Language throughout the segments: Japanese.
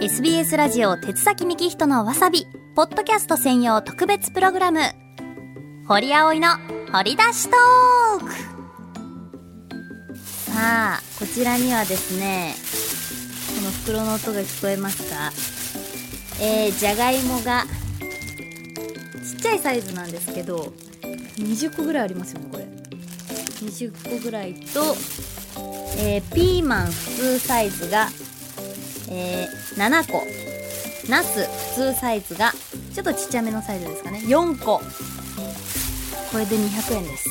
SBS ラジオ鉄崎幹人のわさび。ポッドキャスト専用特別プログラム。堀葵の掘り出しトーク。さあこちらにはですねこの袋の音が聞こえますか？えー、じゃがいもがちっちゃいサイズなんですけど20個ぐらいありますよねこれ。20個ぐらいと、えー、ピーマン普通サイズがえー、7個。ナス普通サイズがちょっとちっちゃめのサイズですかね。4個。これで200円です。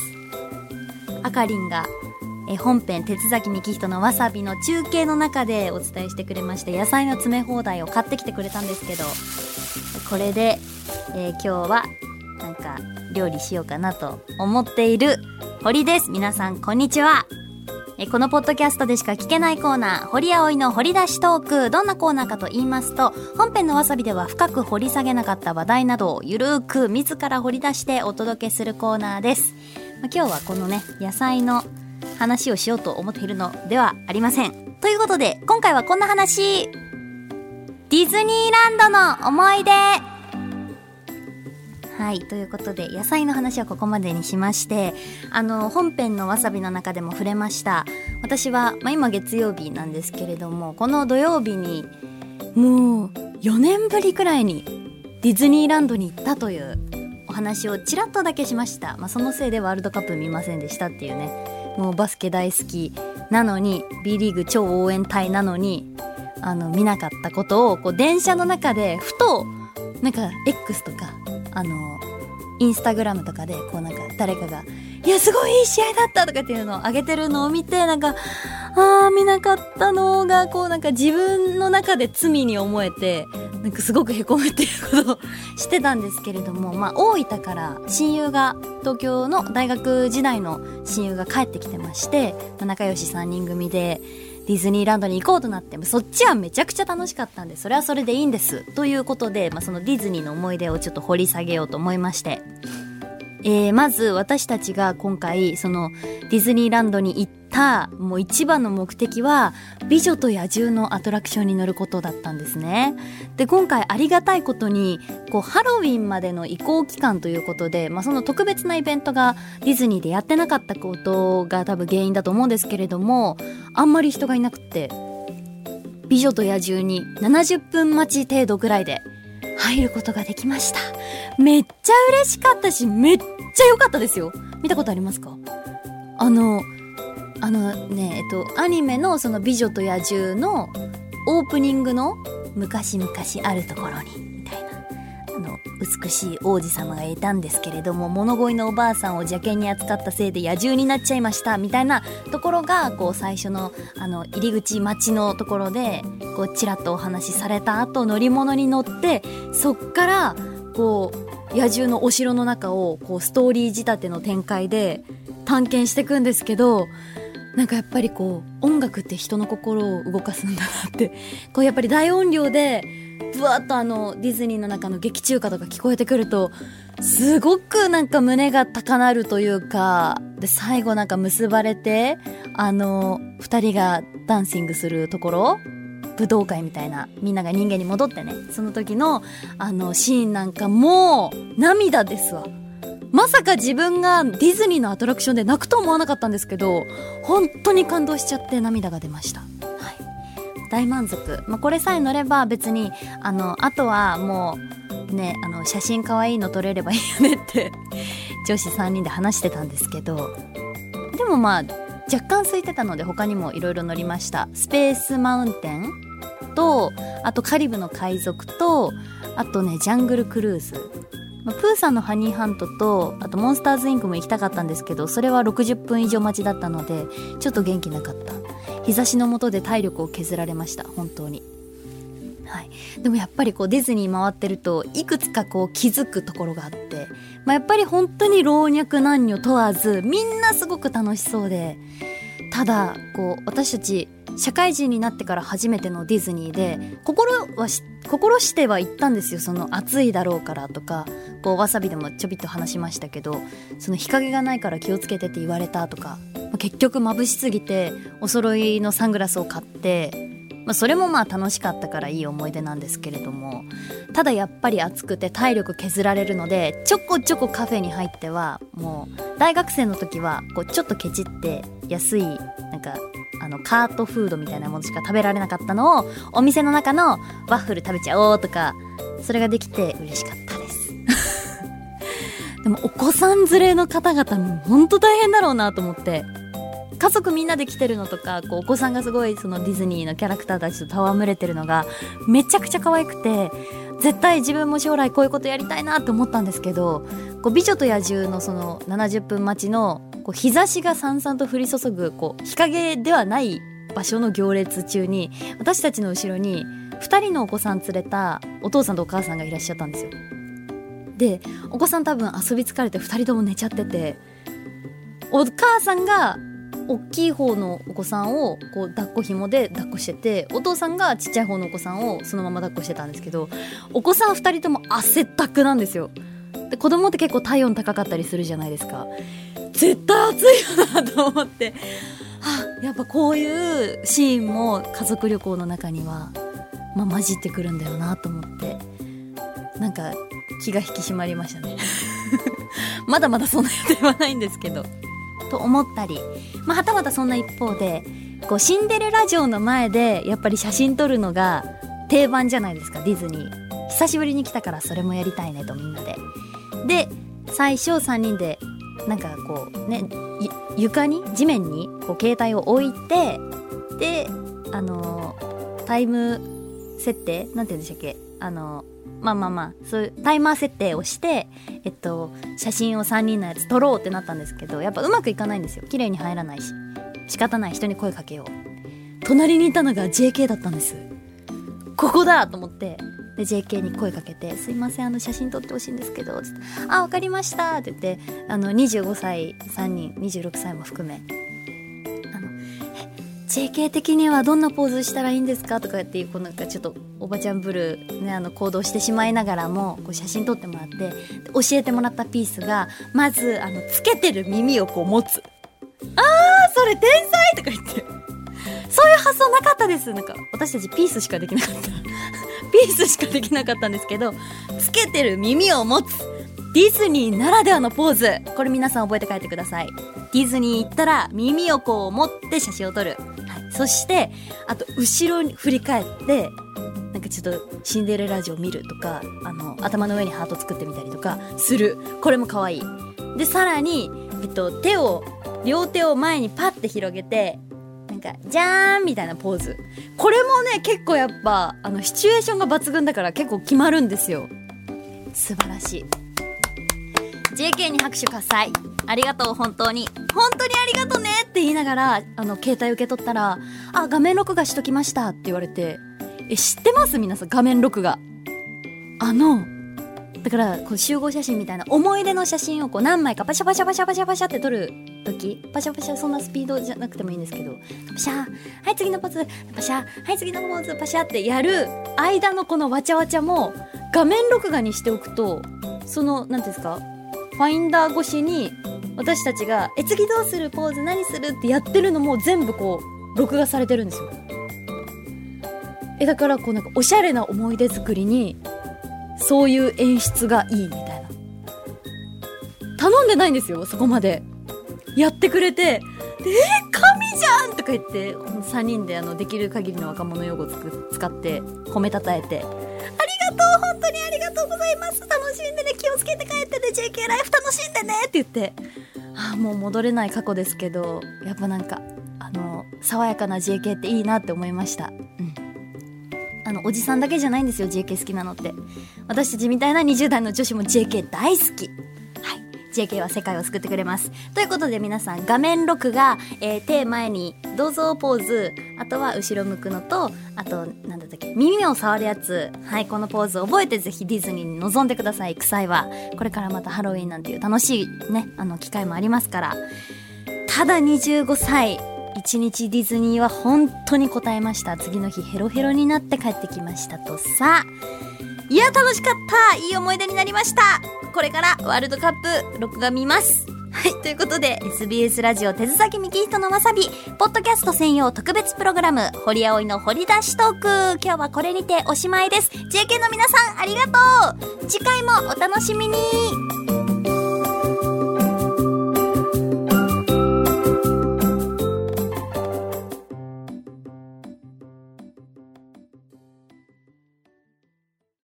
あかりんがえ本編鉄崎幹人のわさびの中継の中でお伝えしてくれました野菜の詰め放題を買ってきてくれたんですけどこれで、えー、今日はなんか料理しようかなと思っている堀です。皆さんこんにちは。このポッドキャストでしか聞けないコーナー、堀葵の掘り出しトーク。どんなコーナーかと言いますと、本編のわさびでは深く掘り下げなかった話題などをゆるーく自ら掘り出してお届けするコーナーです。ま今日はこのね、野菜の話をしようと思っているのではありません。ということで、今回はこんな話。ディズニーランドの思い出はい。ということで、野菜の話はここまでにしまして、あの、本編のわさびの中でも触れました。私は、まあ、今月曜日なんですけれども、この土曜日に、もう、4年ぶりくらいに、ディズニーランドに行ったというお話をちらっとだけしました。まあ、そのせいでワールドカップ見ませんでしたっていうね。もうバスケ大好きなのに、B リーグ超応援隊なのに、あの、見なかったことを、こう、電車の中で、ふと、なんか、X とか、あのインスタグラムとかでこうなんか誰かが「いやすごいいい試合だった!」とかっていうのを上げてるのを見てなんかああ見なかったのがこうなんか自分の中で罪に思えてなんかすごくへこむっていうことをしてたんですけれどもまあ大分から親友が東京の大学時代の親友が帰ってきてまして、ま、仲良し3人組でディズニーランドに行こうとなってそっちはめちゃくちゃ楽しかったんでそれはそれでいいんです。ということで、まあ、そのディズニーの思い出をちょっと掘り下げようと思いまして。えー、まず私たちが今回そのディズニーランドに行ったもう一番の目的は美女と野獣のアトラクションに乗ることだったんですねで今回ありがたいことにこうハロウィンまでの移行期間ということで、まあ、その特別なイベントがディズニーでやってなかったことが多分原因だと思うんですけれどもあんまり人がいなくて美女と野獣に70分待ち程度ぐらいで入ることができました。めっちゃ嬉しかったし、めっちゃ良かったですよ。見たことありますか？あの、あのね、えっと、アニメのその美女と野獣のオープニングの昔々あるところにみたいなあの美しい王子様がいたんですけれども物乞いのおばあさんを邪険に扱ったせいで野獣になっちゃいましたみたいなところがこう最初のあの入り口町のところでこうちらっとお話しされた後乗り物に乗ってそっからこう野獣のお城の中をこうストーリー仕立ての展開で探検していくんですけどなんかやっぱりこう音楽って人の心を動かすんだなって。こうやっぱり大音量でぶわっとあのディズニーの中の劇中歌とか聞こえてくるとすごくなんか胸が高鳴るというかで最後なんか結ばれてあの2人がダンシングするところ武道会みたいなみんなが人間に戻ってねその時のあのシーンなんかもう涙ですわ。まさか自分がディズニーのアトラクションで泣くと思わなかったんですけど本当に感動しちゃって涙が出ました。大満足、まあ、これさえ乗れば別にあのあとはもうねあの写真かわいいの撮れればいいよねって女子3人で話してたんですけどでもまあ若干空いてたので他にもいろいろ乗りました。スペースマウンテンとあとカリブの海賊とあとねジャングルクルーズ。まあ、プーさんのハニーハントとあとモンスターズインクも行きたかったんですけどそれは60分以上待ちだったのでちょっと元気なかった。日差しの下で体力を削られました本当に。はい、でもやっぱりこうディズニー回ってるといくつかこう気づくところがあって、まあ、やっぱり本当に老若男女問わずみんなすごく楽しそうでただこう私たち社会人になってから初めてのディズニーで心は心しては言ったんですよ。その暑いだろうからとかこうわさびでもちょびっと話しましたけどその日陰がないから気をつけてって言われたとか結局眩しすぎてお揃いのサングラスを買ってまあ、それもまあ楽しかったからいい思い出なんですけれどもただやっぱり暑くて体力削られるのでちょこちょこカフェに入ってはもう大学生の時はこうちょっとケチって安いなんかのカートフードみたいなものしか食べられなかったのをお店の中のワッフル食べちゃおうとかそれができて嬉しかったです。でもお子さん連れの方々も本当大変だろうなと思って。家族みんなで来てるのとかこうお子さんがすごいそのディズニーのキャラクターたちと戯れてるのがめちゃくちゃ可愛くて絶対自分も将来こういうことやりたいなって思ったんですけど「こう美女と野獣」のその70分待ちのこう日差しがさんさんと降り注ぐこう日陰ではない場所の行列中に私たちの後ろに2人のお子さん連れたお父さんとお母さんがいらっしゃったんですよ。でお子さん多分遊び疲れて2人とも寝ちゃっててお母さんが大きい方のお子さんをこう抱っこ紐で抱っこしててお父さんがちっちゃい方のお子さんをそのまま抱っこしてたんですけどお子さん2人とも汗ったくなんですよで子供って結構体温高かったりするじゃないですか絶対暑いよなと思って。あやっぱこういうシーンも家族旅行の中には、まあ、混じってくるんだよなと思って。なんか気が引き締まりましたね。まだまだそんな予定はないんですけど。と思ったり、まあ、はたまたそんな一方でこうシンデレラ城の前でやっぱり写真撮るのが定番じゃないですかディズニー。久しぶりに来たからそれもやりたいねとみんなで。で最初3人でなんかこうね床に地面にこう携帯を置いてであのタイム設定なんて言うんでしたっけ？あのまあまあまあそういうタイマー設定をしてえっと写真を3人のやつ撮ろうってなったんですけどやっぱうまくいかないんですよ。綺麗に入らないし仕方ない人に声かけよう。隣にいたのが JK だったんです。ここだと思ってで JK に声かけて「すいませんあの写真撮ってほしいんですけど」つって「あ分かりました」って言ってあの25歳3人26歳も含め JK 的にはどんなポーズしたらいいんですか？とかっていうこうなんかちょっとおばちゃんぶる、ね、あの行動してしまいながらもこう写真撮ってもらって教えてもらったピースがまずあのつけてる耳をこう持つ。あーそれ天才とか言って。そういう発想なかったです。なんか私たちピースしかできなかった。ピースしかできなかったんですけどつけてる耳を持つ。ディズニーならではのポーズ。これ皆さん覚えて帰ってください。ディズニー行ったら耳をこう持って写真を撮る。そしてあと後ろに振り返ってなんかちょっとシンデレラ城見るとかあの頭の上にハート作ってみたりとかする。これも可愛い。でさらに、えっと、手を両手を前にパッて広げてなんかじゃーんみたいなポーズ。これもね結構やっぱあのシチュエーションが抜群だから結構決まるんですよ。素晴らしい。JK に拍手喝采。ありがとう本当に。本当にありがとね。って言いながらあの携帯受け取ったら「あ画面録画しときました」って言われてえ知ってます？皆さん画面録画。あのだからこう集合写真みたいな思い出の写真をこう何枚かパシャパシャパシャパシャパシャって撮る時パシャパシャそんなスピードじゃなくてもいいんですけどパシャはい次のポーズパシャはい次のポーズパシャってやる間のこのわちゃわちゃも画面録画にしておくとその何んですかファインダー越しに私たちが「え次どうするポーズ何する?」ってやってるのも全部こう録画されてるんですよえだからこうなんかおしゃれな思い出作りにそういう演出がいいみたいな頼んでないんですよそこまでやってくれて「え神じゃん!」とか言って3人であのできる限りの若者用語つ使って褒めたたえてありがとう本当にありがとうございます。楽しんでね。気をつけて帰ってね。JK ライフ楽しんでねって言ってああもう戻れない過去ですけどやっぱなんかあの爽やかな JK っていいなって思いました。うん。あのおじさんだけじゃないんですよ JK 好きなのって。私たちみたいな20代の女子も JK 大好き。JK は世界を救ってくれます。ということで皆さん画面録画、えー、手前にどうぞポーズ、あとは後ろ向くのと、あと、なんだったっけ、耳を触るやつ。はい、このポーズ覚えてぜひディズニーに臨んでください、臭いは。これからまたハロウィンなんていう楽しいね、あの、機会もありますから。ただ25歳、一日ディズニーは本当に答えました。次の日ヘロヘロになって帰ってきましたとさ。いや、楽しかった。いい思い出になりました。これからワールドカップ録画見ます。はい、ということで、SBS ラジオ手津崎幹人のわさび、ポッドキャスト専用特別プログラム、堀葵の掘り出しトーク。今日はこれにておしまいです。JK の皆さん、ありがとう。次回もお楽しみに。